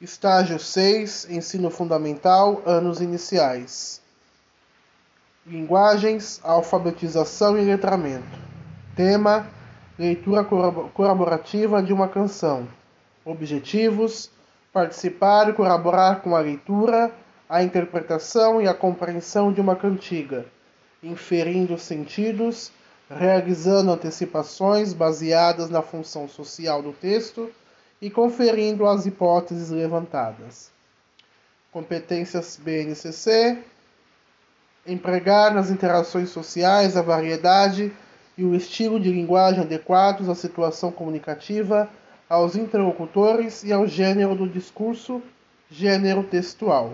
Estágio 6, Ensino Fundamental, anos iniciais. Linguagens, alfabetização e letramento. Tema: leitura colaborativa de uma canção. Objetivos: participar e colaborar com a leitura, a interpretação e a compreensão de uma cantiga, inferindo sentidos, realizando antecipações baseadas na função social do texto e conferindo as hipóteses levantadas. Competências BNCC: empregar nas interações sociais a variedade e o estilo de linguagem adequados à situação comunicativa, aos interlocutores e ao gênero do discurso, gênero textual.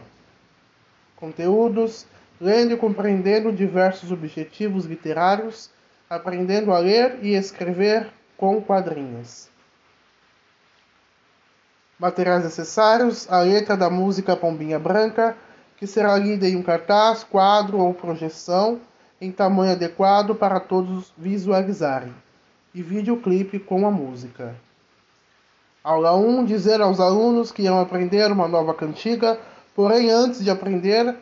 Conteúdos: lendo e compreendendo diversos objetivos literários, aprendendo a ler e escrever com quadrinhos. Materiais necessários: a letra da música Pombinha Branca, que será lida em um cartaz, quadro ou projeção em tamanho adequado para todos visualizarem, e videoclipe com a música. Aula 1: dizer aos alunos que irão aprender uma nova cantiga, porém, antes de aprender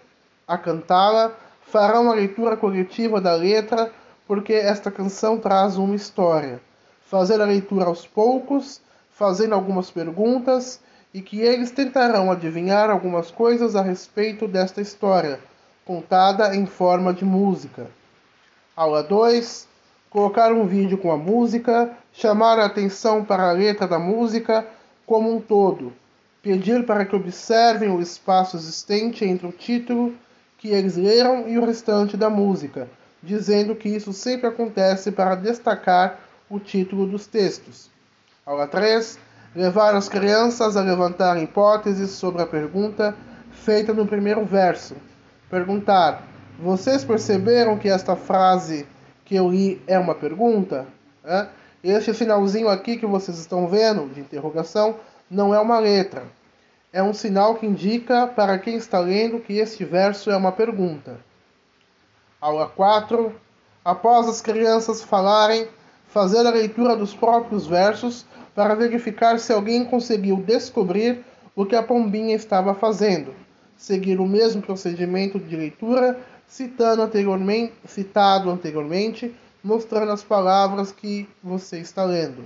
a cantá-la, farão a leitura coletiva da letra, porque esta canção traz uma história. Fazer a leitura aos poucos fazendo algumas perguntas e que eles tentarão adivinhar algumas coisas a respeito desta história, contada em forma de música. Aula 2: Colocar um vídeo com a música, chamar a atenção para a letra da música como um todo, pedir para que observem o espaço existente entre o título que eles leram e o restante da música, dizendo que isso sempre acontece para destacar o título dos textos. Aula 3. Levar as crianças a levantar hipóteses sobre a pergunta feita no primeiro verso. Perguntar: Vocês perceberam que esta frase que eu li é uma pergunta? É? Este finalzinho aqui que vocês estão vendo, de interrogação, não é uma letra. É um sinal que indica para quem está lendo que este verso é uma pergunta. Aula 4. Após as crianças falarem, fazer a leitura dos próprios versos para verificar se alguém conseguiu descobrir o que a pombinha estava fazendo. Seguir o mesmo procedimento de leitura citando anteriormente, citado anteriormente, mostrando as palavras que você está lendo.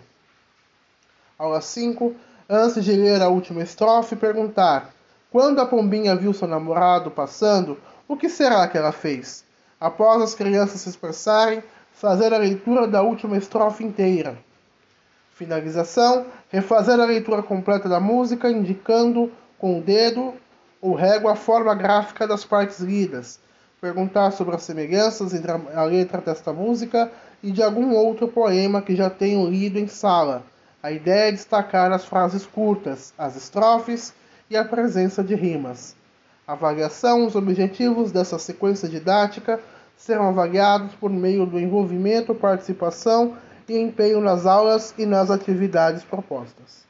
Aula 5. Antes de ler a última estrofe, perguntar: Quando a pombinha viu seu namorado passando, o que será que ela fez? Após as crianças se expressarem, fazer a leitura da última estrofe inteira. Finalização: refazer a leitura completa da música, indicando com o dedo ou régua a forma gráfica das partes lidas. Perguntar sobre as semelhanças entre a letra desta música e de algum outro poema que já tenham lido em sala. A ideia é destacar as frases curtas, as estrofes e a presença de rimas. Avaliação: os objetivos dessa sequência didática serão avaliados por meio do envolvimento, participação e empenho nas aulas e nas atividades propostas.